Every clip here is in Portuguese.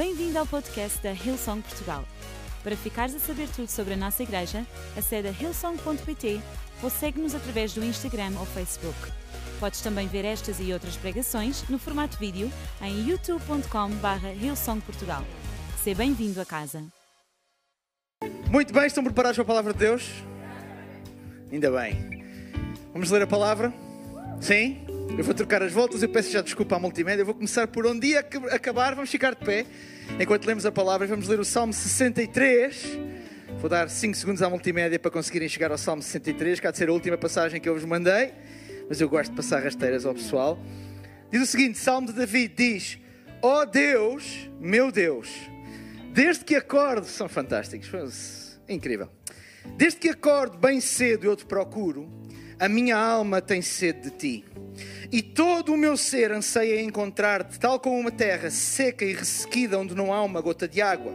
Bem-vindo ao podcast da Hillsong Portugal. Para ficares a saber tudo sobre a nossa igreja, acede a hillsong.pt ou segue-nos através do Instagram ou Facebook. Podes também ver estas e outras pregações no formato vídeo em youtube.com.br hillsongportugal. Seja bem-vindo a casa. Muito bem, estão preparados para a palavra de Deus? Ainda bem. Vamos ler a palavra? Sim? Eu vou trocar as voltas, eu peço já desculpa à multimédia. Eu vou começar por onde ia acabar, vamos ficar de pé. Enquanto lemos a palavra, vamos ler o Salmo 63. Vou dar 5 segundos à multimédia para conseguirem chegar ao Salmo 63, que há de ser a última passagem que eu vos mandei, mas eu gosto de passar rasteiras ao pessoal. Diz o seguinte: Salmo de David diz: Ó oh Deus, meu Deus, desde que acordo, são fantásticos, incrível. Desde que acordo bem cedo eu te procuro, a minha alma tem sede de ti. E todo o meu ser anseia encontrar-te, tal como uma terra seca e ressequida onde não há uma gota de água.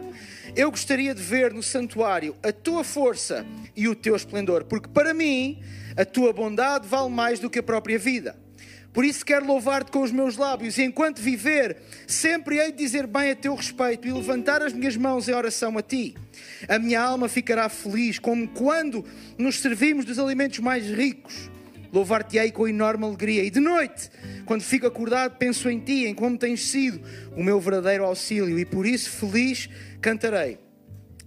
Eu gostaria de ver no santuário a tua força e o teu esplendor, porque para mim a tua bondade vale mais do que a própria vida. Por isso quero louvar-te com os meus lábios, e enquanto viver, sempre hei de dizer bem a teu respeito e levantar as minhas mãos em oração a ti. A minha alma ficará feliz, como quando nos servimos dos alimentos mais ricos Louvar-te-ei com enorme alegria. E de noite, quando fico acordado, penso em ti, em como tens sido o meu verdadeiro auxílio. E por isso, feliz, cantarei.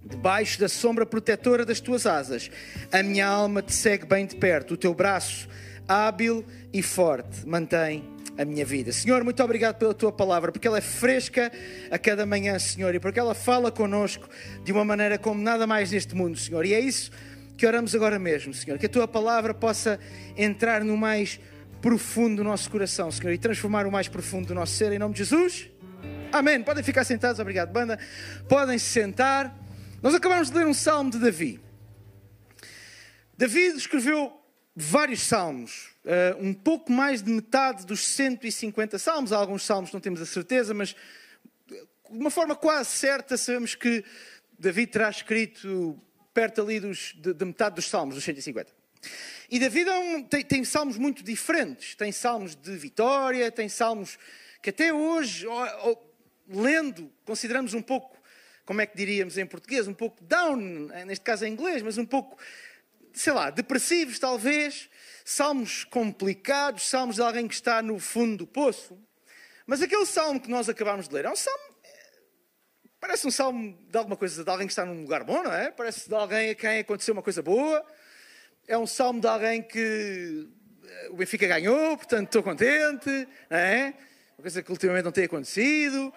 Debaixo da sombra protetora das tuas asas, a minha alma te segue bem de perto. O teu braço, hábil e forte, mantém a minha vida. Senhor, muito obrigado pela tua palavra, porque ela é fresca a cada manhã, Senhor, e porque ela fala connosco de uma maneira como nada mais neste mundo, Senhor. E é isso que oramos agora mesmo, Senhor, que a tua palavra possa entrar no mais profundo do nosso coração, Senhor, e transformar o mais profundo do nosso ser, em nome de Jesus. Amém. Podem ficar sentados, obrigado, banda. Podem se sentar. Nós acabamos de ler um salmo de Davi. Davi escreveu vários salmos, uh, um pouco mais de metade dos 150 salmos. Há alguns salmos não temos a certeza, mas de uma forma quase certa sabemos que Davi terá escrito perto ali dos, de, de, metade dos salmos, dos 150. E David é um, tem, tem, salmos muito diferentes. Tem salmos de vitória, tem salmos que até hoje, lendo, consideramos um pouco, como é que diríamos em português, um pouco down, neste caso em inglês, mas um pouco, sei lá, depressivos talvez. Salmos complicados, salmos de alguém que está no fundo do poço. Mas aquele salmo que nós acabamos de ler é um salmo Parece um salmo de alguma coisa, de alguém que está num lugar bom, não é? Parece de alguém a quem aconteceu uma coisa boa. É um salmo de alguém que eh, o Benfica ganhou, portanto estou contente, não é? Uma coisa que ultimamente não tem acontecido.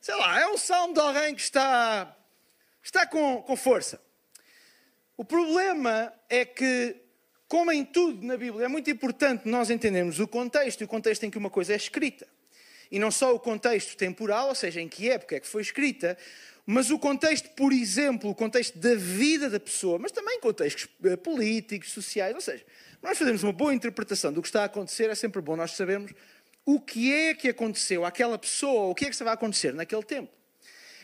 Sei lá, é um salmo de alguém que está, está com, com força. O problema é que, como em tudo na Bíblia, é muito importante nós entendermos o contexto e o contexto em que uma coisa é escrita e não só o contexto temporal, ou seja, em que época é que foi escrita, mas o contexto, por exemplo, o contexto da vida da pessoa, mas também contextos eh, políticos, sociais, ou seja, nós fazemos uma boa interpretação do que está a acontecer, é sempre bom nós sabermos o que é que aconteceu àquela pessoa, o que é que estava a acontecer naquele tempo.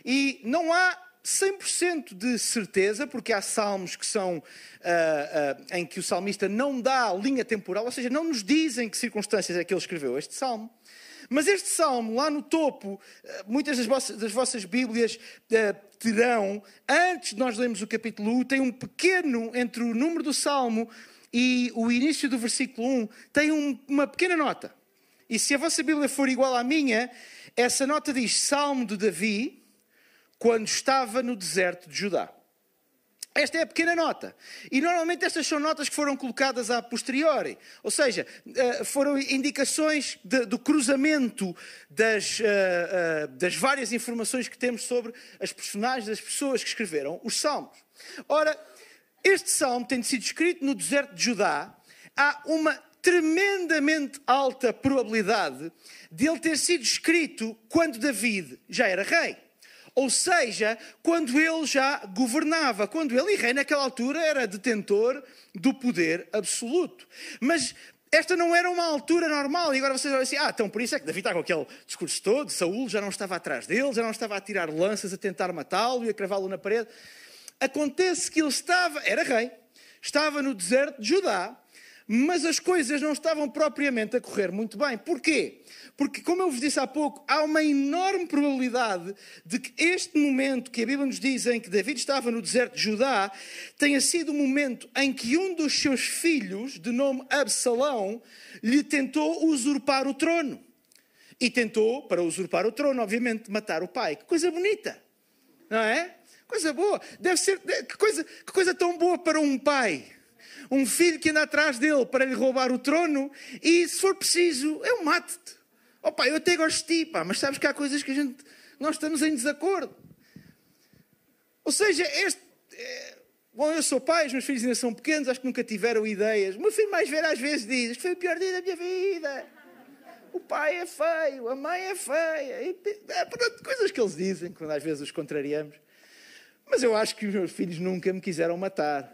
E não há 100% de certeza, porque há salmos que são uh, uh, em que o salmista não dá linha temporal, ou seja, não nos dizem que circunstâncias é que ele escreveu este salmo. Mas este salmo, lá no topo, eh, muitas das vossas, das vossas Bíblias uh, terão, antes de nós lermos o capítulo 1, tem um pequeno, entre o número do salmo e o início do versículo 1, tem um, uma pequena nota. E se a vossa Bíblia for igual à minha, essa nota diz Salmo de Davi, quando estava no deserto de Judá. Esta é a pequena nota. E normalmente estas são notas que foram colocadas a posteriori. Ou seja, eh, foram indicações de, do cruzamento das, uh, uh, das várias informações que temos sobre as personagens, as pessoas que escreveram os salmos. Ora, este salmo, tendo sido escrito no deserto de Judá, há uma tremendamente alta probabilidade de ele ter sido escrito quando David já era rei. Ou seja, quando ele já governava, quando ele, e rei naquela altura, era detentor do poder absoluto. Mas esta não era uma altura normal. E agora vocês olham assim: ah, então por isso é que Davi está com aquele discurso todo, Saúl já não estava atrás dele, já não estava a tirar lanças, a tentar matá-lo e a cravá-lo na parede. Acontece que ele estava, era rei, estava no deserto de Judá, mas as coisas não estavam propriamente a correr muito bem. Porquê? Porque, como eu vos disse há pouco, há uma enorme probabilidade de que este momento que a Bíblia nos diz em que David estava no deserto de Judá tenha sido o momento em que um dos seus filhos, de nome Absalão, lhe tentou usurpar o trono. E tentou, para usurpar o trono, obviamente, matar o pai. Que coisa bonita, não é? Coisa boa. Deve ser. Que coisa, que coisa tão boa para um pai um filho que anda atrás dele para lhe roubar o trono e, se for preciso, eu mato-te. Pai, eu até gosto de ti, pá, mas sabes que há coisas que a gente, nós estamos em desacordo. Ou seja, este... É... Bom, eu sou pai, os meus filhos ainda são pequenos, acho que nunca tiveram ideias. O meu filho mais velho às vezes diz, foi o pior dia da minha vida. O pai é feio, a mãe é feia. E, é, pronto, coisas que eles dizem, quando às vezes os contrariamos. Mas eu acho que os meus filhos nunca me quiseram matar.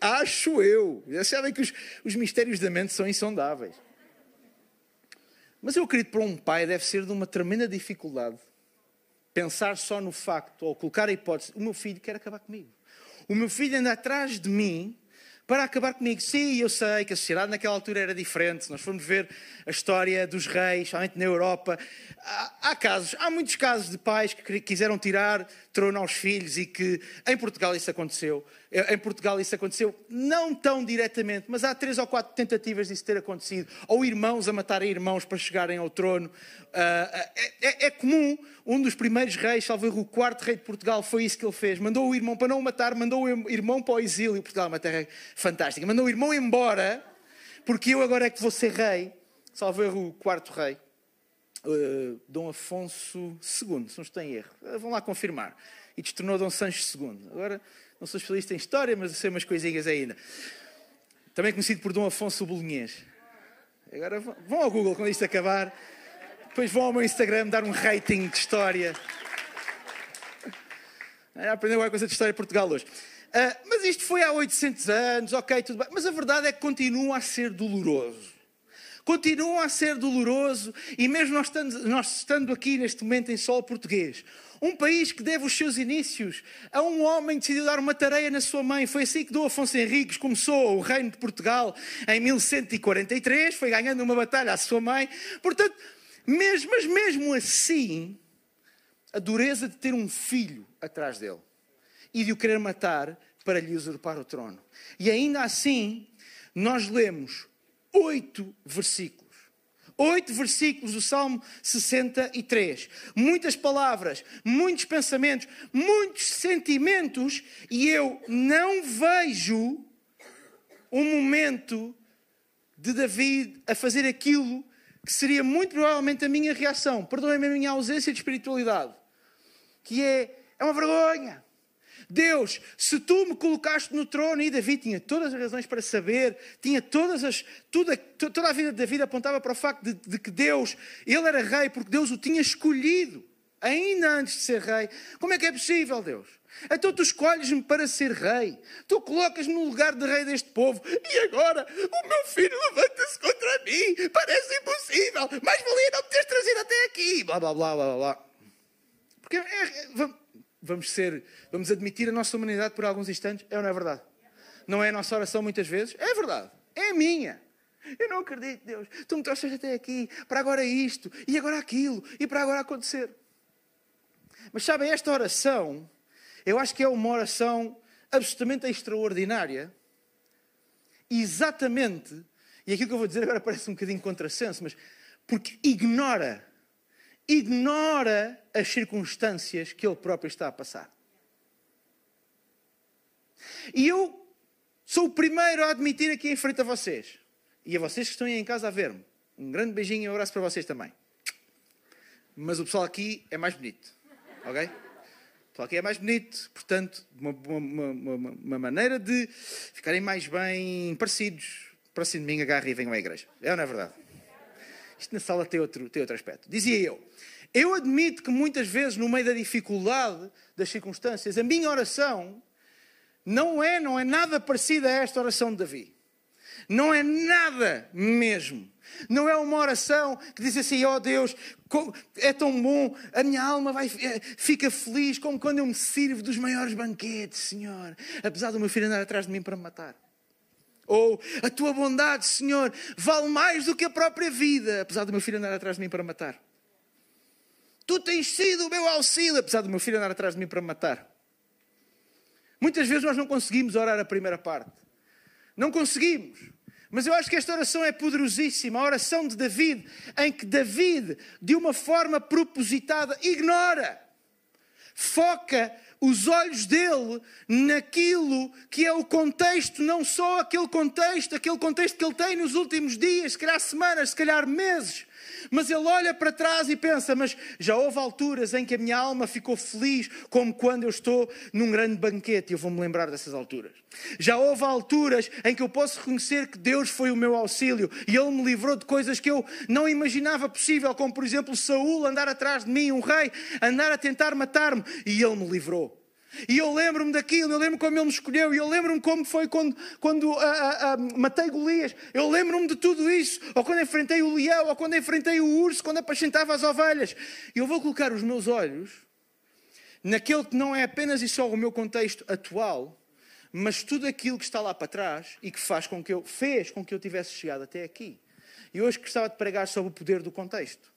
Acho eu. Já sabem que os, os mistérios da mente são insondáveis. Mas eu acredito para um pai deve ser de uma tremenda dificuldade pensar só no facto, ou colocar a hipótese, o meu filho quer acabar comigo. O meu filho anda atrás de mim para acabar comigo. Sim, eu sei que a sociedade naquela altura era diferente. Se nós formos ver a história dos reis, somente na Europa, há, há, casos, há muitos casos de pais que quiseram tirar trono aos filhos e que em Portugal isso aconteceu. Em Portugal isso aconteceu, não tão diretamente, mas há três ou quatro tentativas disso ter acontecido. Ou irmãos a matarem irmãos para chegarem ao trono. Ah, é, é, é comum, um dos primeiros reis, salvo o quarto rei de Portugal, foi isso que ele fez. Mandou o irmão para não o matar, mandou o irmão para o exílio. Portugal é uma terra fantástica. Mandou o irmão embora, porque eu agora é que vou ser rei. Salvo o quarto rei. Uh, Dom Afonso II, se não estou em erro. Uh, vão lá confirmar. E destornou Dom Sancho II. Agora, não sou especialista em história, mas sei umas coisinhas ainda. Também conhecido por Dom Afonso Bolonhês. Agora vão ao Google quando isto acabar. Depois vão ao meu Instagram dar um rating de história. É, aprendeu alguma coisa de história de Portugal hoje. Uh, mas isto foi há 800 anos, ok, tudo bem. Mas a verdade é que continua a ser doloroso. Continua a ser doloroso e mesmo nós estando, nós estando aqui neste momento em solo português, um país que deve os seus inícios a um homem que decidiu dar uma tarefa na sua mãe. Foi assim que Dom Afonso Henriques começou o reino de Portugal em 1143. Foi ganhando uma batalha à sua mãe. Portanto, mesmo, mas mesmo assim, a dureza de ter um filho atrás dele e de o querer matar para lhe usurpar o trono. E ainda assim, nós lemos oito versículos oito versículos do Salmo 63. Muitas palavras, muitos pensamentos, muitos sentimentos, e eu não vejo um momento de David a fazer aquilo que seria muito provavelmente a minha reação. Perdoem-me a minha ausência de espiritualidade. Que é, é uma vergonha. Deus, se tu me colocaste no trono, e Davi tinha todas as razões para saber, tinha todas as, toda, toda a vida de Davi apontava para o facto de, de que Deus, ele era rei porque Deus o tinha escolhido, ainda antes de ser rei. Como é que é possível, Deus? Então tu escolhes-me para ser rei, tu colocas-me no lugar de rei deste povo, e agora o meu filho levanta-se contra mim, parece impossível, mais valia não me teres trazido até aqui, blá blá blá blá blá. Porque é, é, vamos ser, vamos admitir a nossa humanidade por alguns instantes, é ou não é verdade? Não é a nossa oração muitas vezes? É verdade, é minha. Eu não acredito, Deus. Tu me trouxeste até aqui, para agora isto, e agora aquilo, e para agora acontecer. Mas sabem, esta oração, eu acho que é uma oração absolutamente extraordinária, exatamente, e aquilo que eu vou dizer agora parece um bocadinho contrassenso, mas porque ignora ignora as circunstâncias que ele próprio está a passar. E eu sou o primeiro a admitir aqui em frente a vocês, e a vocês que estão aí em casa a ver-me, um grande beijinho e um abraço para vocês também. Mas o pessoal aqui é mais bonito, ok? O pessoal aqui é mais bonito, portanto, uma, uma, uma, uma maneira de ficarem mais bem parecidos. Próximo domingo agarre e venham à igreja. É ou não é verdade? Isto na sala tem outro, tem outro aspecto. Dizia eu, eu admito que muitas vezes, no meio da dificuldade das circunstâncias, a minha oração não é, não é nada parecida a esta oração de Davi. Não é nada mesmo. Não é uma oração que diz assim: ó oh Deus, é tão bom, a minha alma vai, é, fica feliz como quando eu me sirvo dos maiores banquetes, Senhor. Apesar do meu filho andar atrás de mim para me matar. Ou a tua bondade, Senhor, vale mais do que a própria vida, apesar do meu filho andar atrás de mim para matar. Tu tens sido o meu auxílio, apesar do meu filho andar atrás de mim para matar. Muitas vezes nós não conseguimos orar a primeira parte. Não conseguimos. Mas eu acho que esta oração é poderosíssima, a oração de David, em que David, de uma forma propositada, ignora, foca os olhos dele naquilo que é o contexto, não só aquele contexto, aquele contexto que ele tem nos últimos dias, se calhar semanas, se calhar meses, mas ele olha para trás e pensa: Mas já houve alturas em que a minha alma ficou feliz, como quando eu estou num grande banquete, e eu vou-me lembrar dessas alturas. Já houve alturas em que eu posso reconhecer que Deus foi o meu auxílio e Ele me livrou de coisas que eu não imaginava possível, como por exemplo Saul andar atrás de mim, um rei, andar a tentar matar-me, e Ele me livrou. E eu lembro-me daquilo, eu lembro como ele me escolheu, eu lembro-me como foi quando, quando uh, uh, uh, matei Golias. Eu lembro-me de tudo isso, ou quando enfrentei o leão, ou quando enfrentei o urso, quando apacentava as ovelhas. Eu vou colocar os meus olhos naquele que não é apenas e só o meu contexto atual, mas tudo aquilo que está lá para trás e que faz com que eu, fez com que eu tivesse chegado até aqui. E hoje gostava de pregar sobre o poder do contexto.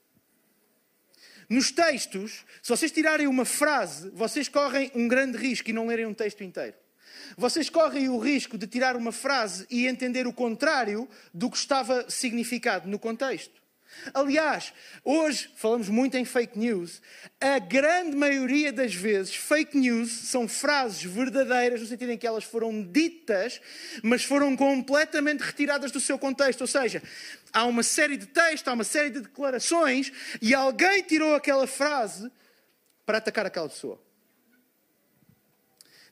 Nos textos, se vocês tirarem uma frase, vocês correm um grande risco e não lerem um texto inteiro. Vocês correm o risco de tirar uma frase e entender o contrário do que estava significado no contexto. Aliás, hoje falamos muito em fake news. A grande maioria das vezes, fake news são frases verdadeiras, no sentido em que elas foram ditas, mas foram completamente retiradas do seu contexto. Ou seja, há uma série de textos, há uma série de declarações, e alguém tirou aquela frase para atacar aquela pessoa.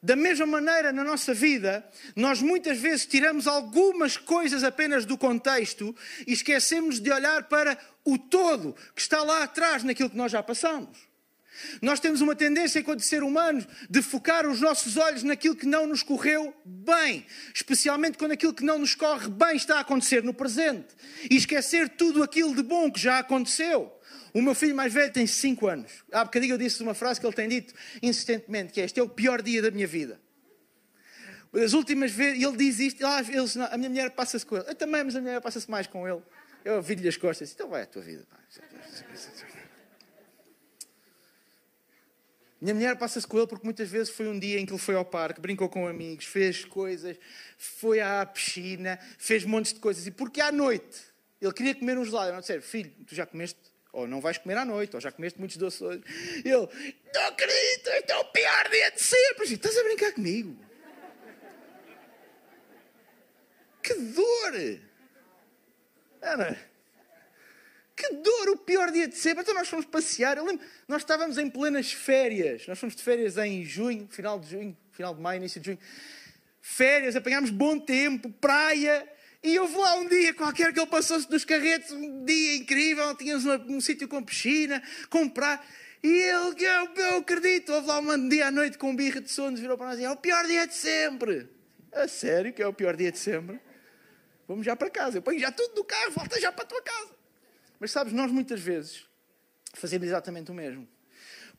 Da mesma maneira, na nossa vida, nós muitas vezes tiramos algumas coisas apenas do contexto e esquecemos de olhar para o todo que está lá atrás naquilo que nós já passamos. Nós temos uma tendência, enquanto ser humanos, de focar os nossos olhos naquilo que não nos correu bem, especialmente quando aquilo que não nos corre bem está a acontecer no presente, e esquecer tudo aquilo de bom que já aconteceu. O meu filho mais velho tem 5 anos. Há bocadinho eu disse uma frase que ele tem dito insistentemente, que é este é o pior dia da minha vida. As últimas vezes, ele diz isto, ah, eles, a minha mulher passa-se com ele. Eu também, mas a minha mulher passa-se mais com ele. Eu viro-lhe as costas, então vai a tua vida. Minha mulher passa-se com ele porque muitas vezes foi um dia em que ele foi ao parque, brincou com amigos, fez coisas, foi à piscina, fez montes de coisas. E porque à noite ele queria comer um gelado, eu não disse, filho, tu já comeste ou não vais comer à noite, ou já comeste muitos doces hoje. Ele, não acredito, este é o pior dia de sempre. Estás a brincar comigo? Que dor! Ana, que dor, o pior dia de sempre. Então nós fomos passear. Eu lembro, nós estávamos em plenas férias. Nós fomos de férias em junho, final de junho, final de maio, início de junho. Férias, apanhámos bom tempo, praia. E houve lá um dia qualquer que ele passou-se dos carretes, um dia incrível, tínhamos um, um sítio com piscina, comprar. E ele, eu, eu acredito, houve lá um dia à noite com um birra de sono, virou para nós e é o pior dia de sempre. A sério que é o pior dia de sempre? Vamos já para casa. Eu ponho já tudo no carro, volta já para a tua casa. Mas sabes, nós muitas vezes fazemos exatamente o mesmo.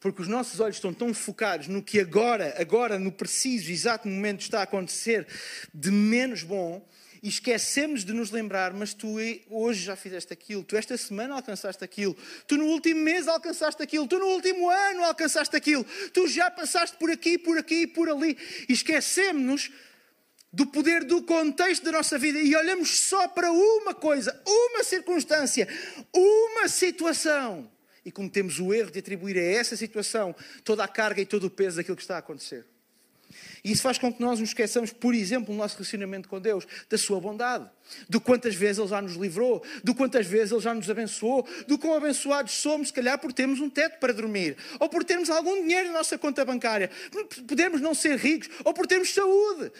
Porque os nossos olhos estão tão focados no que agora, agora, no preciso, exato momento está a acontecer de menos bom, e esquecemos de nos lembrar, mas tu hoje já fizeste aquilo, tu esta semana alcançaste aquilo, tu no último mês alcançaste aquilo, tu no último ano alcançaste aquilo, tu já passaste por aqui, por aqui e por ali. E esquecemos-nos do poder do contexto da nossa vida e olhamos só para uma coisa, uma circunstância, uma situação. E cometemos o erro de atribuir a essa situação toda a carga e todo o peso daquilo que está a acontecer. E isso faz com que nós nos esqueçamos, por exemplo, no nosso relacionamento com Deus, da sua bondade, do quantas vezes Ele já nos livrou, do quantas vezes Ele já nos abençoou, do quão abençoados somos, se calhar por termos um teto para dormir, ou por termos algum dinheiro na nossa conta bancária, podemos não ser ricos, ou por termos saúde,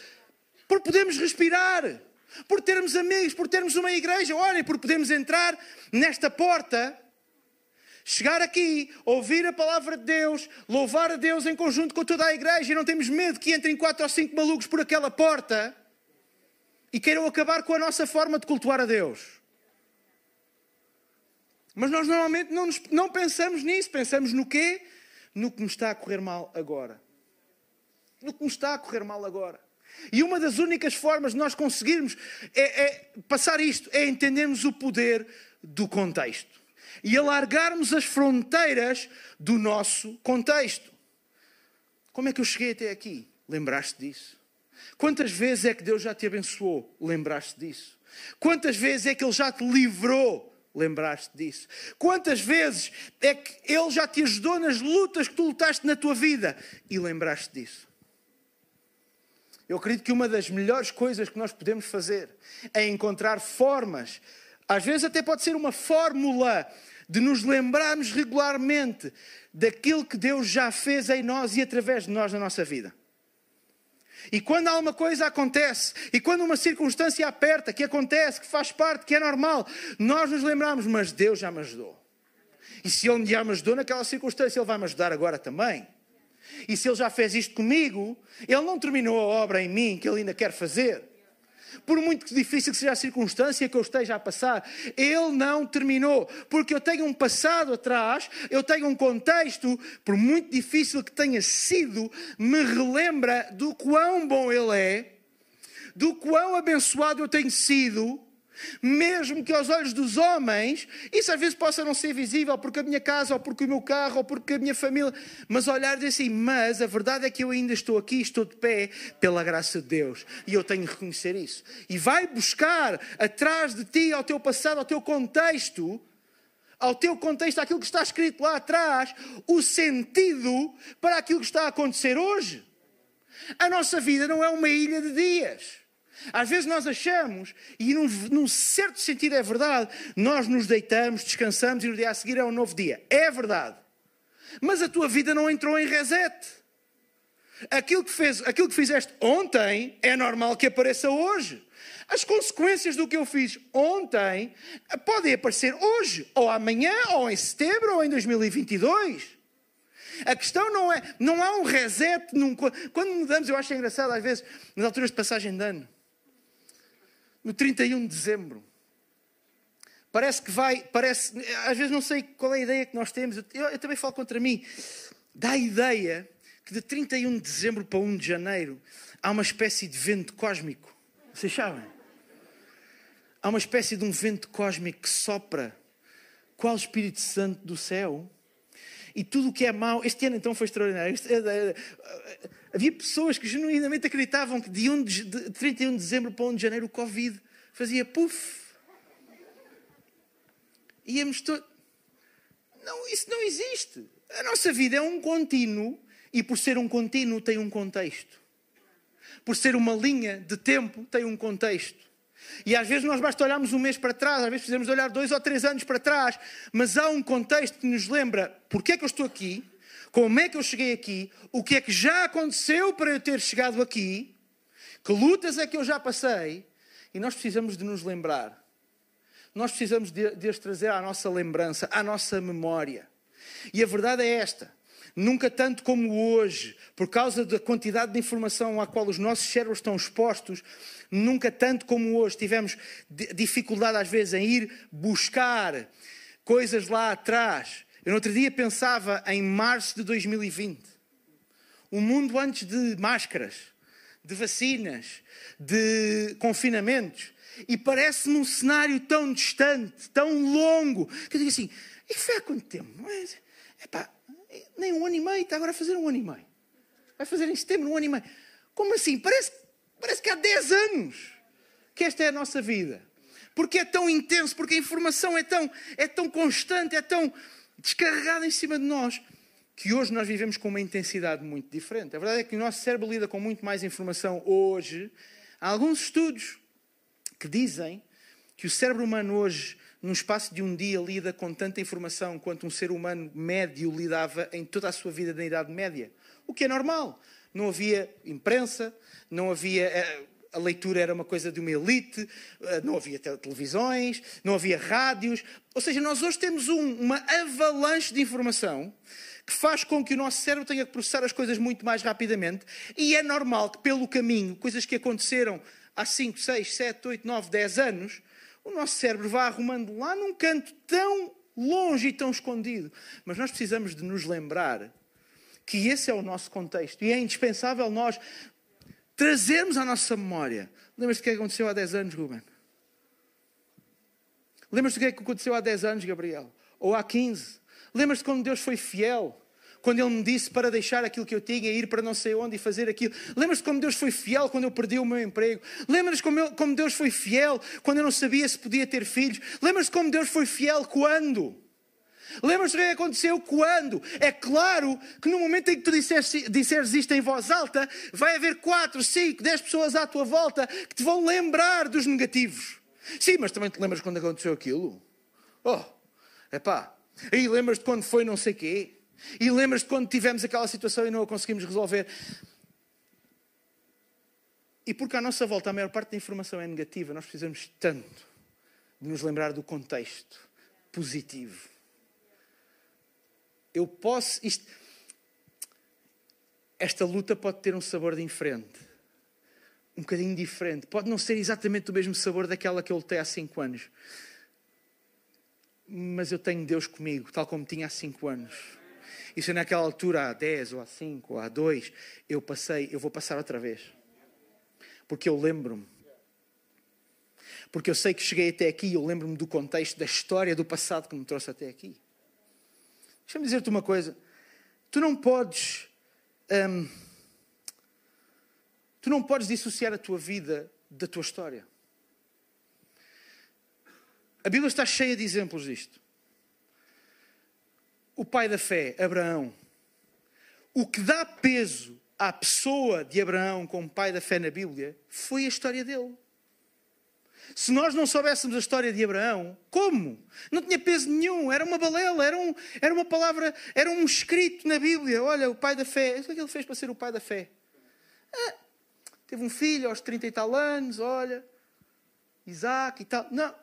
por podermos respirar, por termos amigos, por termos uma igreja, olhem, por podermos entrar nesta porta chegar aqui, ouvir a palavra de Deus, louvar a Deus em conjunto com toda a igreja e não temos medo que entrem quatro ou cinco malucos por aquela porta e queiram acabar com a nossa forma de cultuar a Deus. Mas nós normalmente não, nos, não pensamos nisso, pensamos no quê? No que me está a correr mal agora. No que me está a correr mal agora. E uma das únicas formas de nós conseguirmos é, é passar isto é entendermos o poder do contexto e alargarmos as fronteiras do nosso contexto. Como é que eu cheguei até aqui? Lembraste disso? Quantas vezes é que Deus já te abençoou? Lembraste disso? Quantas vezes é que Ele já te livrou? Lembraste disso? Quantas vezes é que Ele já te ajudou nas lutas que tu lutaste na tua vida? E lembraste disso? Eu acredito que uma das melhores coisas que nós podemos fazer é encontrar formas, às vezes até pode ser uma fórmula, de nos lembrarmos regularmente daquilo que Deus já fez em nós e através de nós na nossa vida. E quando alguma coisa acontece, e quando uma circunstância aperta, que acontece, que faz parte, que é normal, nós nos lembramos, mas Deus já me ajudou. E se Ele já me ajudou naquela circunstância, Ele vai me ajudar agora também. E se Ele já fez isto comigo, Ele não terminou a obra em mim que Ele ainda quer fazer. Por muito difícil que seja a circunstância que eu esteja a passar, Ele não terminou. Porque eu tenho um passado atrás, eu tenho um contexto, por muito difícil que tenha sido, me relembra do quão bom Ele é, do quão abençoado eu tenho sido mesmo que aos olhos dos homens, isso às vezes possa não ser visível, porque a minha casa, ou porque o meu carro, ou porque a minha família, mas olhar assim, mas a verdade é que eu ainda estou aqui, estou de pé, pela graça de Deus, e eu tenho de reconhecer isso. E vai buscar atrás de ti, ao teu passado, ao teu contexto, ao teu contexto, aquilo que está escrito lá atrás, o sentido para aquilo que está a acontecer hoje. A nossa vida não é uma ilha de dias. Às vezes nós achamos, e num, num, certo sentido é verdade, nós nos deitamos, descansamos e no dia a seguir é um novo dia. É verdade. Mas a tua vida não entrou em reset. Aquilo que, fez, aquilo que fizeste ontem é normal que apareça hoje. As consequências do que eu fiz ontem podem aparecer hoje, ou amanhã, ou em setembro, ou em 2022. A questão não é, não há um reset. Num, quando mudamos, eu acho engraçado às vezes, nas alturas de passagem de ano no 31 de dezembro. Parece que vai, parece, às vezes não sei qual é a ideia que nós temos, eu, eu também falo contra mim. Dá a ideia que de 31 de dezembro para 1 de janeiro há uma espécie de vento cósmico. Vocês sabem? Há uma espécie de um vento cósmico que sopra, qual Espírito Santo do céu. E tudo o que é mau, este ano então foi extraordinário. Este, é, Havia pessoas que genuinamente acreditavam que de, 1 de, de 31 de dezembro para 1 de janeiro o Covid fazia puf. Íamos todos. Não, isso não existe. A nossa vida é um contínuo e por ser um contínuo tem um contexto. Por ser uma linha de tempo tem um contexto. E às vezes nós basta olharmos um mês para trás, às vezes precisamos olhar dois ou três anos para trás, mas há um contexto que nos lembra porque é que eu estou aqui, como é que eu cheguei aqui? O que é que já aconteceu para eu ter chegado aqui? Que lutas é que eu já passei? E nós precisamos de nos lembrar. Nós precisamos de, de as trazer à nossa lembrança, à nossa memória. E a verdade é esta: nunca tanto como hoje, por causa da quantidade de informação à qual os nossos cérebros estão expostos, nunca tanto como hoje tivemos dificuldade às vezes em ir buscar coisas lá atrás eu no outro dia pensava em março de 2020. Um mundo antes de máscaras, de vacinas, de confinamentos. E parece-me um cenário tão distante, tão longo, que eu digo assim: e foi há quanto tempo? Epá, nem um ano e meio, está agora a fazer um ano e meio. Vai fazer em setembro um ano e meio. Como assim? Parece, parece que há 10 anos que esta é a nossa vida. Porque é tão intenso, porque a informação é tão, é tão constante, é tão, descarregada em cima de nós, que hoje nós vivemos com uma intensidade muito diferente. A verdade é que o nosso cérebro lida com muito mais informação hoje. Há alguns estudos que dizem que o cérebro humano hoje, num espaço de um dia, lida com tanta informação quanto um ser humano médio lidava em toda a sua vida na Idade Média. O que é normal. Não havia imprensa, não havia eh, a leitura era uma coisa de uma elite, eh, não havia televisões, não havia rádios. Ou seja, nós hoje temos um, uma avalanche de informação que faz com que o nosso cérebro tenha que processar as coisas muito mais rapidamente. E é normal que, pelo caminho, coisas que aconteceram há 5, 6, 7, 8, 9, 10 anos, o nosso cérebro vá arrumando lá num canto tão longe e tão escondido. Mas nós precisamos de nos lembrar que esse é o nosso contexto e é indispensável nós trazermos à nossa memória. Lembras-te do que aconteceu há 10 anos, Ruben? Lembras-te do que aconteceu há 10 anos, Gabriel? Ou há 15? Lembras-te quando Deus foi fiel? Quando Ele me disse para deixar aquilo que eu tinha, ir para não sei onde e fazer aquilo. Lembras-te como Deus foi fiel quando eu perdi o meu emprego? Lembras-te como, como Deus foi fiel quando eu não sabia se podia ter filhos? Lembras-te como Deus foi fiel quando? Lembras-te o que aconteceu quando? É claro que no momento em que tu disseres, disseres isto em voz alta, vai haver 4, 5, 10 pessoas à tua volta que te vão lembrar dos negativos. Sim, mas também te lembras quando aconteceu aquilo? Oh, é pá. E lembras-te quando foi não sei quê? E lembras-te quando tivemos aquela situação e não a conseguimos resolver? E porque à nossa volta a maior parte da informação é negativa, nós precisamos tanto de nos lembrar do contexto positivo. Eu posso. Isto, esta luta pode ter um sabor diferente. Um bocadinho diferente. Pode não ser exatamente o mesmo sabor daquela que eu lutei há cinco anos. Mas eu tenho Deus comigo, tal como tinha há cinco anos. E se naquela altura, há 10 ou há 5 ou há 2, eu passei, eu vou passar outra vez. Porque eu lembro-me. Porque eu sei que cheguei até aqui, eu lembro-me do contexto, da história do passado que me trouxe até aqui. Deixa-me dizer-te uma coisa. Tu não podes. Hum, tu não podes dissociar a tua vida da tua história. A Bíblia está cheia de exemplos disto o pai da fé, Abraão. O que dá peso à pessoa de Abraão como pai da fé na Bíblia foi a história dele. Se nós não soubéssemos a história de Abraão, como? Não tinha peso nenhum, era uma balela, era, um, era uma palavra, era um escrito na Bíblia. Olha, o pai da fé, o que é que ele fez para ser o pai da fé? Ah, teve um filho aos 30 e tal anos, olha, Isaac e tal. Não,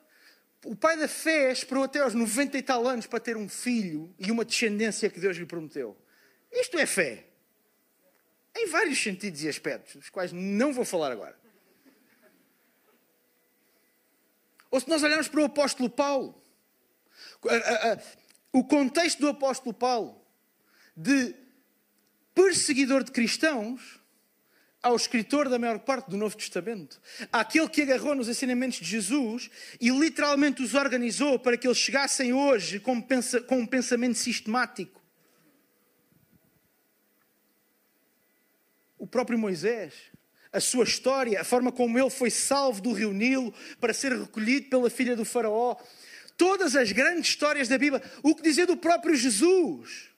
o pai da fé esperou até aos 90 e tal anos para ter um filho e uma descendência que Deus lhe prometeu. Isto é fé. Em vários sentidos e aspectos, dos quais não vou falar agora. Ou se nós olharmos para o apóstolo Paulo, o contexto do apóstolo Paulo de perseguidor de cristãos ao escritor da maior parte do Novo Testamento, àquele que agarrou nos ensinamentos de Jesus e literalmente os organizou para que eles chegassem hoje com, com um pensamento sistemático. O próprio Moisés, a sua história, a forma como ele foi salvo do rio Nilo para ser recolhido pela filha do Faraó, todas as grandes histórias da Bíblia, o que dizer do próprio Jesus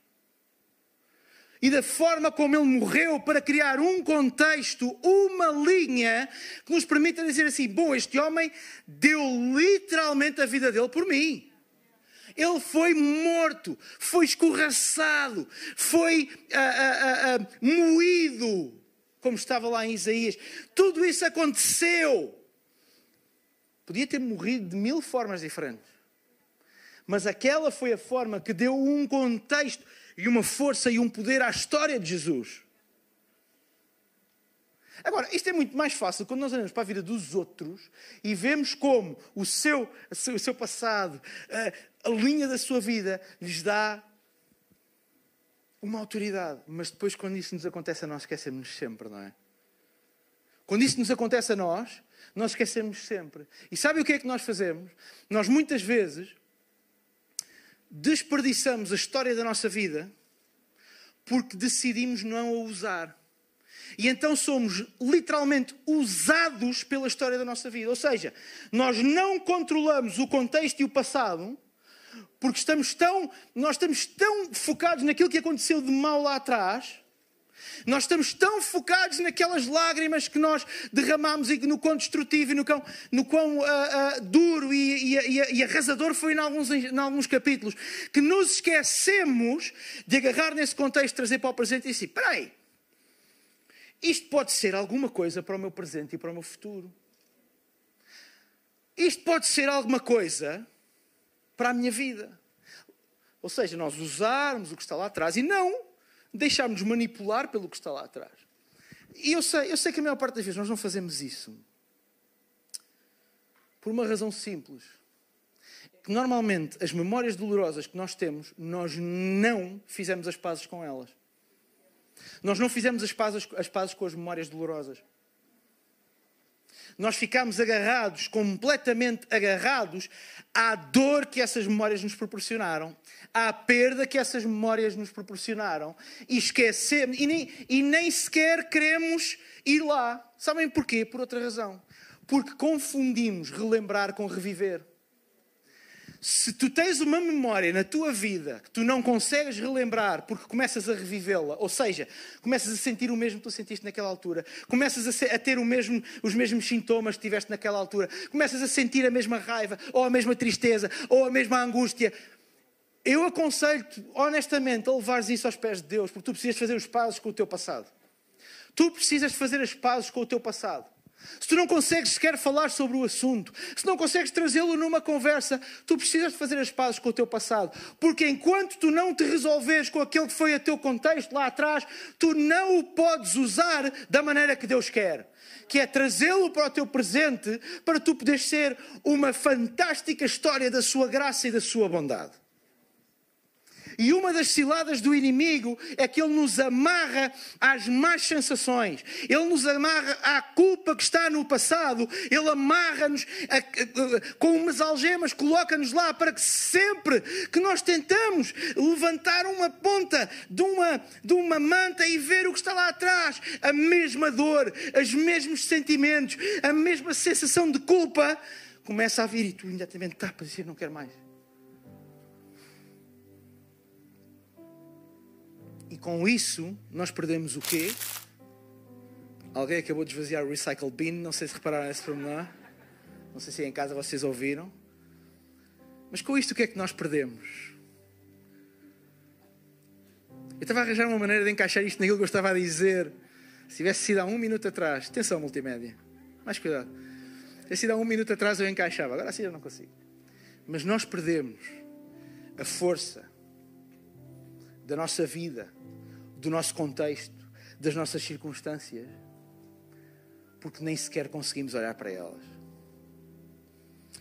e da forma como ele morreu para criar um contexto, uma linha que nos permita dizer assim: bom, este homem deu literalmente a vida dele por mim. Ele foi morto, foi escorraçado, foi ah, ah, ah, moído, como estava lá em Isaías. Tudo isso aconteceu. Podia ter morrido de mil formas diferentes. Mas aquela foi a forma que deu um contexto e uma força e um poder à história de Jesus. Agora, isto é muito mais fácil quando nós olhamos para a vida dos outros e vemos como o seu, o seu passado, a, a linha da sua vida, lhes dá uma autoridade. Mas depois, quando isso nos acontece a nós, esquecemos-nos sempre, não é? Quando isso nos acontece a nós, nós esquecemos sempre. E sabe o que é que nós fazemos? Nós muitas vezes desperdiçamos a história da nossa vida porque decidimos não a usar. E então somos literalmente usados pela história da nossa vida. Ou seja, nós não controlamos o contexto e o passado porque estamos tão, nós estamos tão focados naquilo que aconteceu de mal lá atrás nós estamos tão focados naquelas lágrimas que nós derramamos e no quão destrutivo e no quão, no quão uh, uh, duro e, e, e, arrasador foi em alguns, em alguns capítulos, que nos esquecemos de agarrar nesse contexto, trazer para o presente e dizer: espera aí, isto pode ser alguma coisa para o meu presente e para o meu futuro. Isto pode ser alguma coisa para a minha vida. Ou seja, nós usarmos o que está lá atrás e não deixarmos manipular pelo que está lá atrás. E eu sei, eu sei que a maior parte das vezes nós não fazemos isso. Por uma razão simples. Que normalmente as memórias dolorosas que nós temos, nós não fizemos as pazes com elas. Nós não fizemos as pazes, as pazes com as memórias dolorosas. Nós ficamos agarrados, completamente agarrados à dor que essas memórias nos proporcionaram, à perda que essas memórias nos proporcionaram e esquecemos, e nem, e nem sequer queremos ir lá. Sabem porquê? Por outra razão. Porque confundimos relembrar com reviver. Se tu tens uma memória na tua vida que tu não consegues relembrar porque começas a revivê-la, ou seja, começas a sentir o mesmo que tu sentiste naquela altura, começas a, ser, a ter mesmo, os mesmos sintomas que tiveste naquela altura, começas a sentir a mesma raiva, ou a mesma tristeza, ou a mesma angústia, eu aconselho-te, honestamente, a levares isso aos pés de Deus, porque tu precisas fazer os pazes com o teu passado. Tu precisas fazer as pazes com o teu passado. Se tu não consegues sequer falar sobre o assunto, se não consegues trazê-lo numa conversa, tu precisas de fazer as pazes com o teu passado. Porque enquanto tu não te resolveres com aquele que foi o teu contexto lá atrás, tu não o podes usar da maneira que Deus quer. Que é trazê-lo para o teu presente para tu poderes ser uma fantástica história da sua graça e da sua bondade. E uma das ciladas do inimigo é que ele nos amarra às más sensações, ele nos amarra à culpa que está no passado, ele amarra-nos com umas algemas, coloca-nos lá para que sempre que nós tentamos levantar uma ponta de uma, de uma manta e ver o que está lá atrás, a mesma dor, os mesmos sentimentos, a mesma sensação de culpa começa a vir e tu imediatamente tapas e não quero mais. E com isso, nós perdemos o quê? Alguém acabou de esvaziar o recycle bin, não sei se repararam nesse pormenor. Não sei se em casa vocês ouviram. Mas com isto, o que é que nós perdemos? Eu estava a arranjar uma maneira de encaixar isto naquilo que eu estava a dizer. Se tivesse sido há um minuto atrás, atenção, multimédia, mais cuidado. Se tivesse sido há um minuto atrás, eu encaixava. Agora assim eu não consigo. Mas nós perdemos a força da nossa vida do nosso contexto, das nossas circunstâncias, porque nem sequer conseguimos olhar para elas.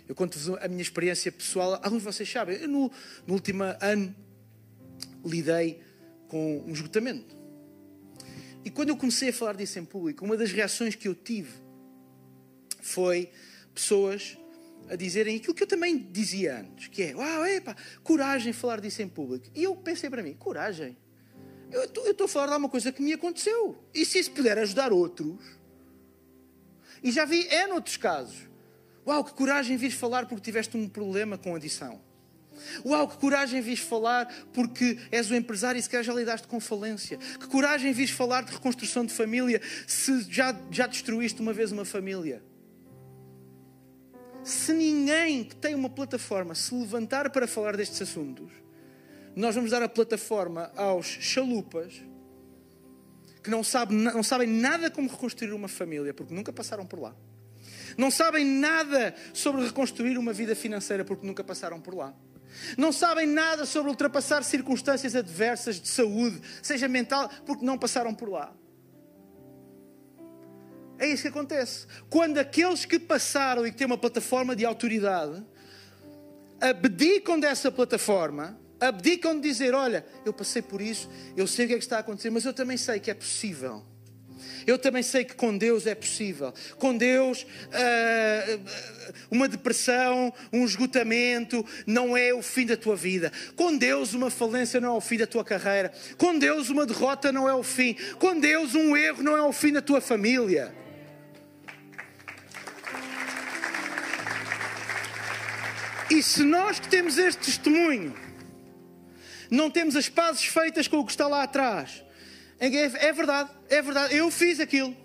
Eu conto-vos a minha experiência pessoal. Alguns de vocês sabem, eu no, no último ano lidei com um esgotamento. E quando eu comecei a falar disso em público, uma das reações que eu tive foi pessoas a dizerem aquilo que eu também dizia antes, que é, uau, epa, coragem falar disso em público. E eu pensei para mim, coragem? Eu estou a falar de uma coisa que me aconteceu. E se isso puder ajudar outros. E já vi, é noutros casos. Uau, que coragem vis falar porque tiveste um problema com adição. Uau, que coragem vis falar porque és o empresário e se calhar já lidaste com falência. Que coragem vis falar de reconstrução de família se já, já destruíste uma vez uma família. Se ninguém que tem uma plataforma se levantar para falar destes assuntos, nós vamos dar a plataforma aos chalupas que não, não sabem nada como reconstruir uma família, porque nunca passaram por lá. Não sabem nada sobre reconstruir uma vida financeira, porque nunca passaram por lá. Não sabem nada sobre ultrapassar circunstâncias adversas de saúde, seja mental, porque não passaram por lá. É isso que acontece. Quando aqueles que passaram e que têm uma plataforma de autoridade abdicam dessa plataforma, abdicam de dizer: Olha, eu passei por isso, eu sei o que é que está a acontecer, mas eu também sei que é possível. Eu também sei que com Deus é possível. Com Deus, uh, uma depressão, um esgotamento não é o fim da tua vida. Com Deus, uma falência não é o fim da tua carreira. Com Deus, uma derrota não é o fim. Com Deus, um erro não é o fim da tua família. E se nós que temos este testemunho, não temos as pazes feitas com o que está lá atrás. É, é verdade, é verdade, eu fiz aquilo.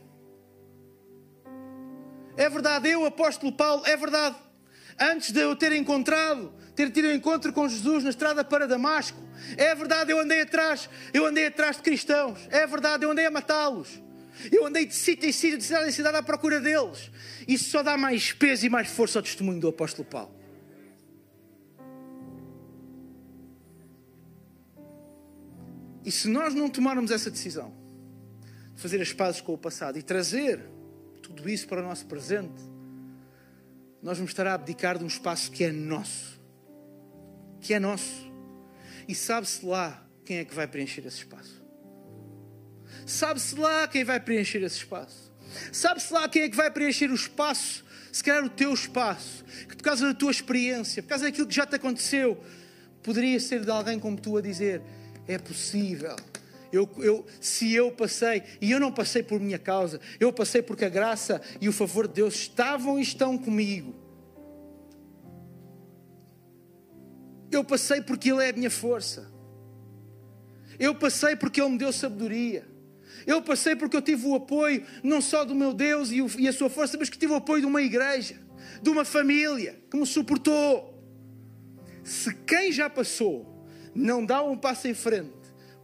É verdade, eu, apóstolo Paulo, é verdade. Antes de eu ter encontrado, ter tido um encontro com Jesus na estrada para Damasco, é verdade, eu andei atrás, eu andei atrás de cristãos, é verdade, eu andei a matá-los. Eu andei de sítio em sítio, de cidade em cidade à procura deles. Isso só dá mais peso e mais força ao testemunho do apóstolo Paulo. E se nós não tomarmos essa decisão de fazer as pazes com o passado e trazer tudo isso para o nosso presente, nós vamos estar a abdicar de um espaço que é nosso. Que é nosso. E sabe-se lá quem é que vai preencher esse espaço. Sabe-se lá quem vai preencher esse espaço. Sabe-se lá quem é que vai preencher o espaço? Se calhar o teu espaço, que por causa da tua experiência, por causa daquilo que já te aconteceu, poderia ser de alguém como tu a dizer: é possível. Eu, eu, se eu passei, e eu não passei por minha causa, eu passei porque a graça e o favor de Deus estavam e estão comigo. Eu passei porque Ele é a minha força. Eu passei porque Ele me deu sabedoria. Eu passei porque eu tive o apoio não só do meu Deus e, o, e a sua força, mas que tive o apoio de uma igreja, de uma família que me suportou. Se quem já passou não dá um passo em frente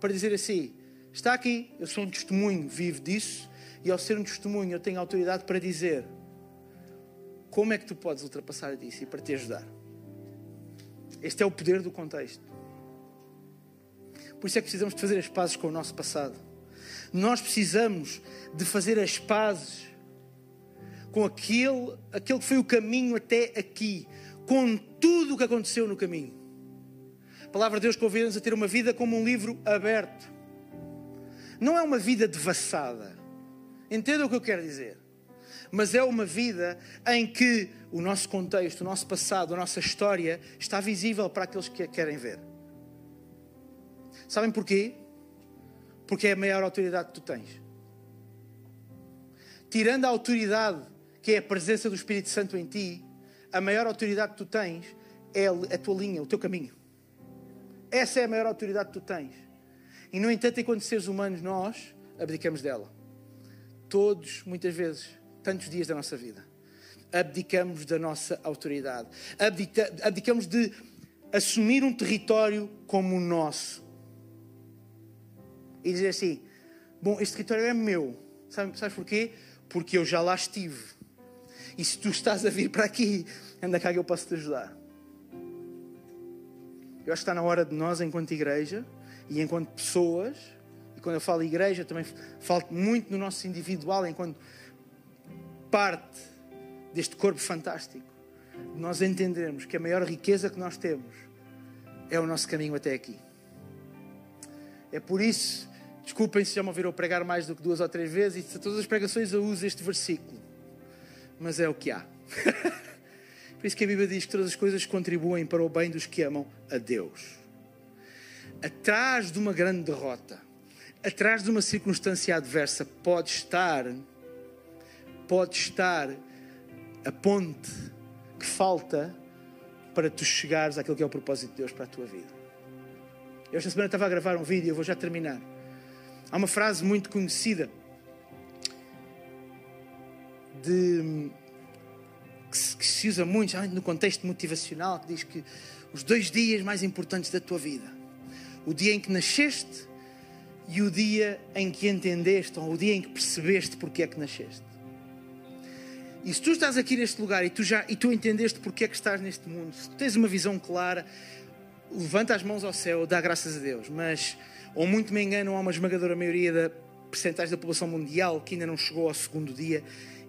para dizer assim: está aqui, eu sou um testemunho vivo disso, e ao ser um testemunho eu tenho autoridade para dizer como é que tu podes ultrapassar disso e para te ajudar. Este é o poder do contexto. Por isso é que precisamos de fazer as pazes com o nosso passado. Nós precisamos de fazer as pazes com aquele, aquele que foi o caminho até aqui, com tudo o que aconteceu no caminho. A palavra de Deus convida-nos a ter uma vida como um livro aberto. Não é uma vida devassada. Entenda o que eu quero dizer. Mas é uma vida em que o nosso contexto, o nosso passado, a nossa história está visível para aqueles que a querem ver. Sabem porquê? Porque é a maior autoridade que tu tens. Tirando a autoridade que é a presença do Espírito Santo em ti, a maior autoridade que tu tens é a tua linha, o teu caminho. Essa é a maior autoridade que tu tens. E, no entanto, enquanto seres humanos, nós abdicamos dela. Todos, muitas vezes, tantos dias da nossa vida. Abdicamos da nossa autoridade. Abdica, abdicamos de assumir um território como o nosso. E dizer assim: Bom, este território é meu. Sabe, sabes porquê? Porque eu já lá estive. E se tu estás a vir para aqui, anda cá que eu posso te ajudar. Eu acho que está na hora de nós, enquanto igreja e enquanto pessoas, e quando eu falo igreja, também falo muito no nosso individual, enquanto parte deste corpo fantástico, nós entendermos que a maior riqueza que nós temos é o nosso caminho até aqui. É por isso, desculpem se já me ouviram pregar mais do que duas ou três vezes, e de todas as pregações eu uso este versículo, mas é o que há. Por isso que a Bíblia diz que todas as coisas contribuem para o bem dos que amam a Deus. Atrás de uma grande derrota, atrás de uma circunstância adversa, pode estar, pode estar a ponte que falta para tu chegares àquilo que é o propósito de Deus para a tua vida. Eu esta semana estava a gravar um vídeo, eu vou já terminar. Há uma frase muito conhecida de que se, que se usa muito no contexto motivacional, que diz que os dois dias mais importantes da tua vida, o dia em que nasceste e o dia em que entendeste, ou o dia em que percebeste porque é que nasceste. E se tu estás aqui neste lugar e tu já e tu entendeste porque é que estás neste mundo, se tu tens uma visão clara, levanta as mãos ao céu, dá graças a Deus. Mas, ou muito me engano, há uma esmagadora maioria da percentagem da população mundial que ainda não chegou ao segundo dia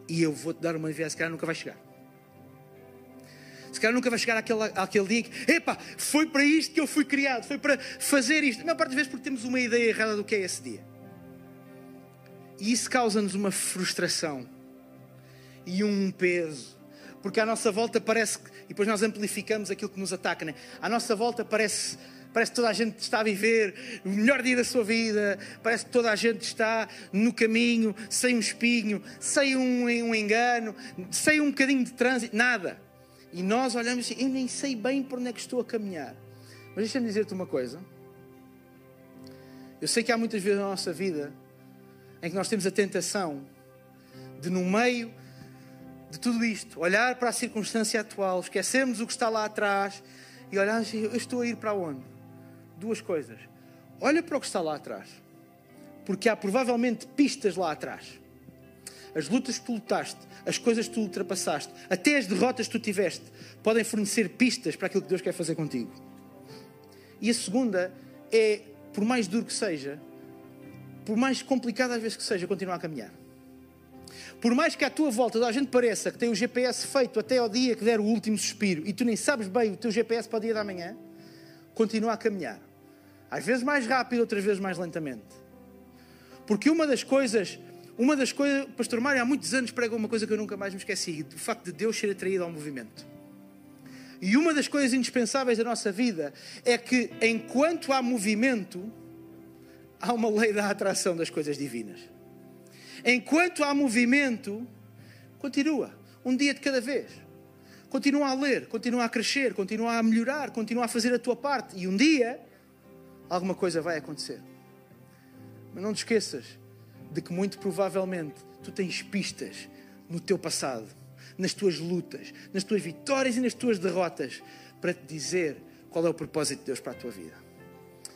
e eu vou-te dar uma vez, se calhar nunca vai chegar. Se calhar nunca vai chegar àquele, àquele dia que, epá, foi para isto que eu fui criado, foi para fazer isto. A maior parte das vezes porque temos uma ideia errada do que é esse dia. E isso causa-nos uma frustração e um peso. Porque à nossa volta parece que, e depois nós amplificamos aquilo que nos ataca, né? à nossa volta parece parece que toda a gente está a viver o melhor dia da sua vida, parece que toda a gente está no caminho, sem um espinho, sem um, um engano, sem um bocadinho de trânsito, nada. E nós olhamos assim, eu nem sei bem por onde é que estou a caminhar. Mas deixa-me dizer-te uma coisa. Eu sei que há muitas vezes na nossa vida em que nós temos a tentação de, no meio de tudo isto, olhar para a circunstância atual, esquecermos o que está lá atrás e olhar assim, eu estou a ir para onde? Duas coisas. Olha para o que está lá atrás, porque há provavelmente pistas lá atrás. As lutas que tu lutaste, as coisas que tu ultrapassaste, até as derrotas que tu tiveste, podem fornecer pistas para aquilo que Deus quer fazer contigo. E a segunda é, por mais duro que seja, por mais complicado às vezes que seja, continuar a caminhar. Por mais que à tua volta a gente pareça que tem o GPS feito até ao dia que der o último suspiro e tu nem sabes bem o teu GPS para o dia da manhã, continua a caminhar. Às vezes mais rápido, outras vezes mais lentamente. Porque uma das coisas Uma das coisas, o pastor Mário há muitos anos pregou uma coisa que eu nunca mais me esqueci, o facto de Deus ser atraído ao movimento. E uma das coisas indispensáveis da nossa vida é que enquanto há movimento, há uma lei da atração das coisas divinas. Enquanto há movimento, continua, um dia de cada vez. Continua a ler, continua a crescer, continua a melhorar, continua a fazer a tua parte. E um dia, alguma coisa vai acontecer. Mas não te esqueças de que muito provavelmente tu tens pistas no teu passado, nas tuas lutas, nas tuas vitórias e nas tuas derrotas, para te dizer qual é o propósito de Deus para a tua vida.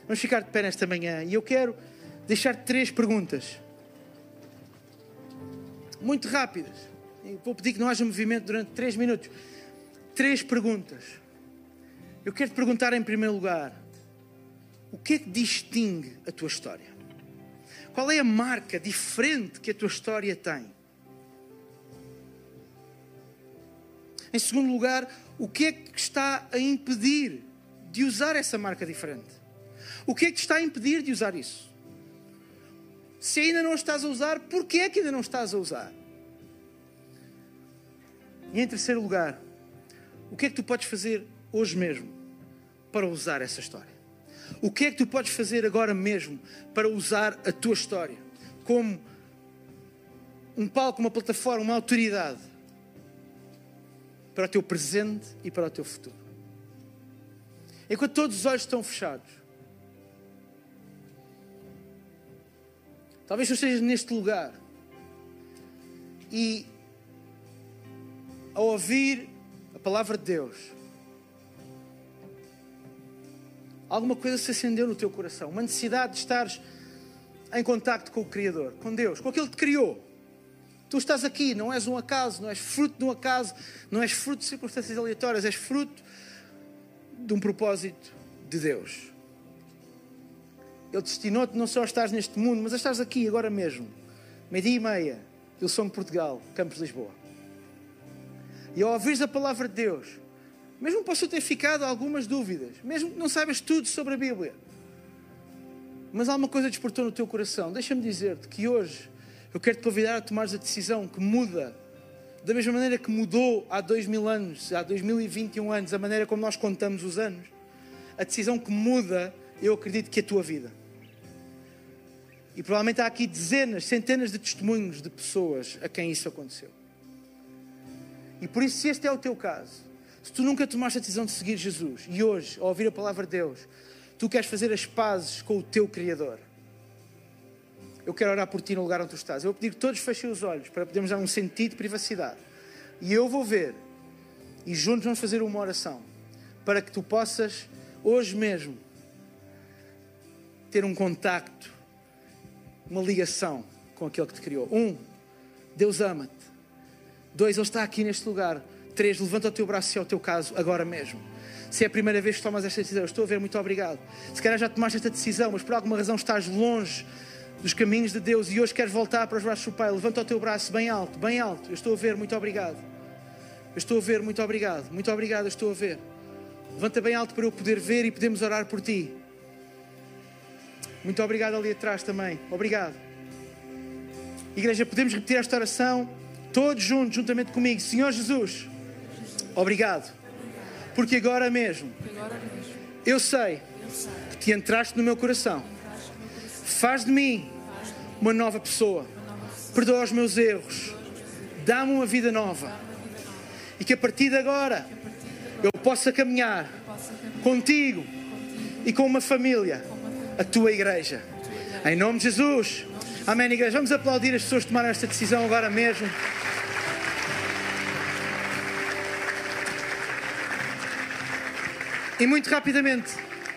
Vamos ficar de pé nesta manhã e eu quero deixar três perguntas. Muito rápidas. Vou pedir que não haja movimento durante três minutos. Três perguntas. Eu quero te perguntar em primeiro lugar: o que é que distingue a tua história? Qual é a marca diferente que a tua história tem? Em segundo lugar, o que é que está a impedir de usar essa marca diferente? O que é que te está a impedir de usar isso? Se ainda não estás a usar, porquê é que ainda não estás a usar? E em terceiro lugar, o que é que tu podes fazer hoje mesmo para usar essa história? O que é que tu podes fazer agora mesmo para usar a tua história como um palco, uma plataforma, uma autoridade para o teu presente e para o teu futuro? Enquanto todos os olhos estão fechados, talvez tu estejas neste lugar e ao ouvir a palavra de Deus, alguma coisa se acendeu no teu coração, uma necessidade de estares em contacto com o Criador, com Deus, com aquele que te criou. Tu estás aqui, não és um acaso, não és fruto de um acaso, não és fruto de circunstâncias aleatórias, és fruto de um propósito de Deus. Ele destinou-te não só a estar neste mundo, mas a estar aqui agora mesmo, meio-dia e meia, Ilson Portugal, Campos de Lisboa. E ao ouvires a palavra de Deus, mesmo possam ter ficado algumas dúvidas, mesmo que não saibas tudo sobre a Bíblia, mas alguma coisa despertou no teu coração, deixa-me dizer-te que hoje eu quero te convidar a tomares a decisão que muda, da mesma maneira que mudou há dois mil anos, há 2021 anos, a maneira como nós contamos os anos, a decisão que muda, eu acredito que é a tua vida. E provavelmente há aqui dezenas, centenas de testemunhos de pessoas a quem isso aconteceu. E por isso, se este é o teu caso, se tu nunca tomaste a decisão de seguir Jesus e hoje, ao ouvir a palavra de Deus, tu queres fazer as pazes com o teu Criador, eu quero orar por ti no lugar onde tu estás. Eu vou pedir que todos fechem os olhos para podermos dar um sentido de privacidade. E eu vou ver, e juntos vamos fazer uma oração, para que tu possas, hoje mesmo, ter um contacto, uma ligação com aquele que te criou. Um, Deus ama-te. Dois, Ele está aqui neste lugar Três, levanta o teu braço se é o teu caso, agora mesmo. Se é a primeira vez que tomas esta decisão, estou a ver, muito obrigado. Se calhar já tomaste esta decisão, mas por alguma razão estás longe dos caminhos de Deus e hoje queres voltar para os braços do Pai, levanta o teu braço bem alto, bem alto. Eu estou a ver, muito obrigado. Eu estou a ver, muito obrigado. Muito obrigado, eu estou a ver. Levanta bem alto para eu poder ver e podemos orar por ti. Muito obrigado ali atrás também. Obrigado. Igreja, podemos repetir esta oração todos juntos, juntamente comigo. Senhor Jesus. Obrigado. Porque agora mesmo eu sei que te entraste no meu coração. Faz de mim uma nova pessoa. Perdoa os meus erros. Dá-me uma vida nova. E que a partir de agora eu possa caminhar contigo e com uma família, a tua igreja. Em nome de Jesus. Amém, igreja. Vamos aplaudir as pessoas que tomaram esta decisão agora mesmo. E muito rapidamente,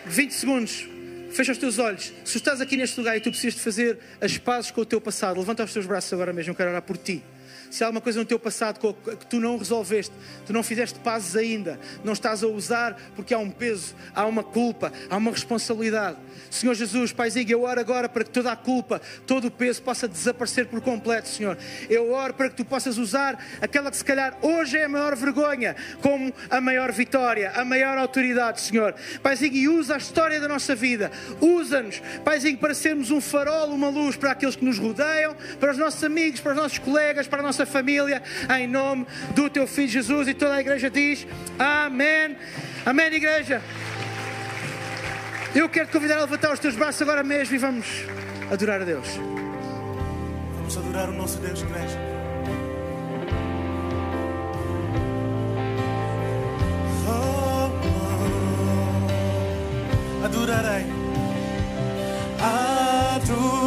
20 segundos, fecha os teus olhos. Se estás aqui neste lugar e tu precisas de fazer as pazes com o teu passado, levanta os teus braços agora mesmo, eu quero orar por ti. Se há alguma coisa no teu passado que tu não resolveste, tu não fizeste pazes ainda, não estás a usar porque há um peso, há uma culpa, há uma responsabilidade. Senhor Jesus, Paizinho, eu oro agora para que toda a culpa, todo o peso possa desaparecer por completo, Senhor. Eu oro para que tu possas usar aquela que se calhar hoje é a maior vergonha como a maior vitória, a maior autoridade, Senhor. Paizinho, e usa a história da nossa vida. Usa-nos, Paizinho, para sermos um farol, uma luz para aqueles que nos rodeiam, para os nossos amigos, para os nossos colegas, para a nossa família, em nome do teu Filho Jesus. E toda a igreja diz: Amém. Amém, igreja. Eu quero te convidar a levantar os teus braços agora mesmo e vamos adorar a Deus. Vamos adorar o nosso Deus, igreja. Oh, oh. Adorarei. Adorarei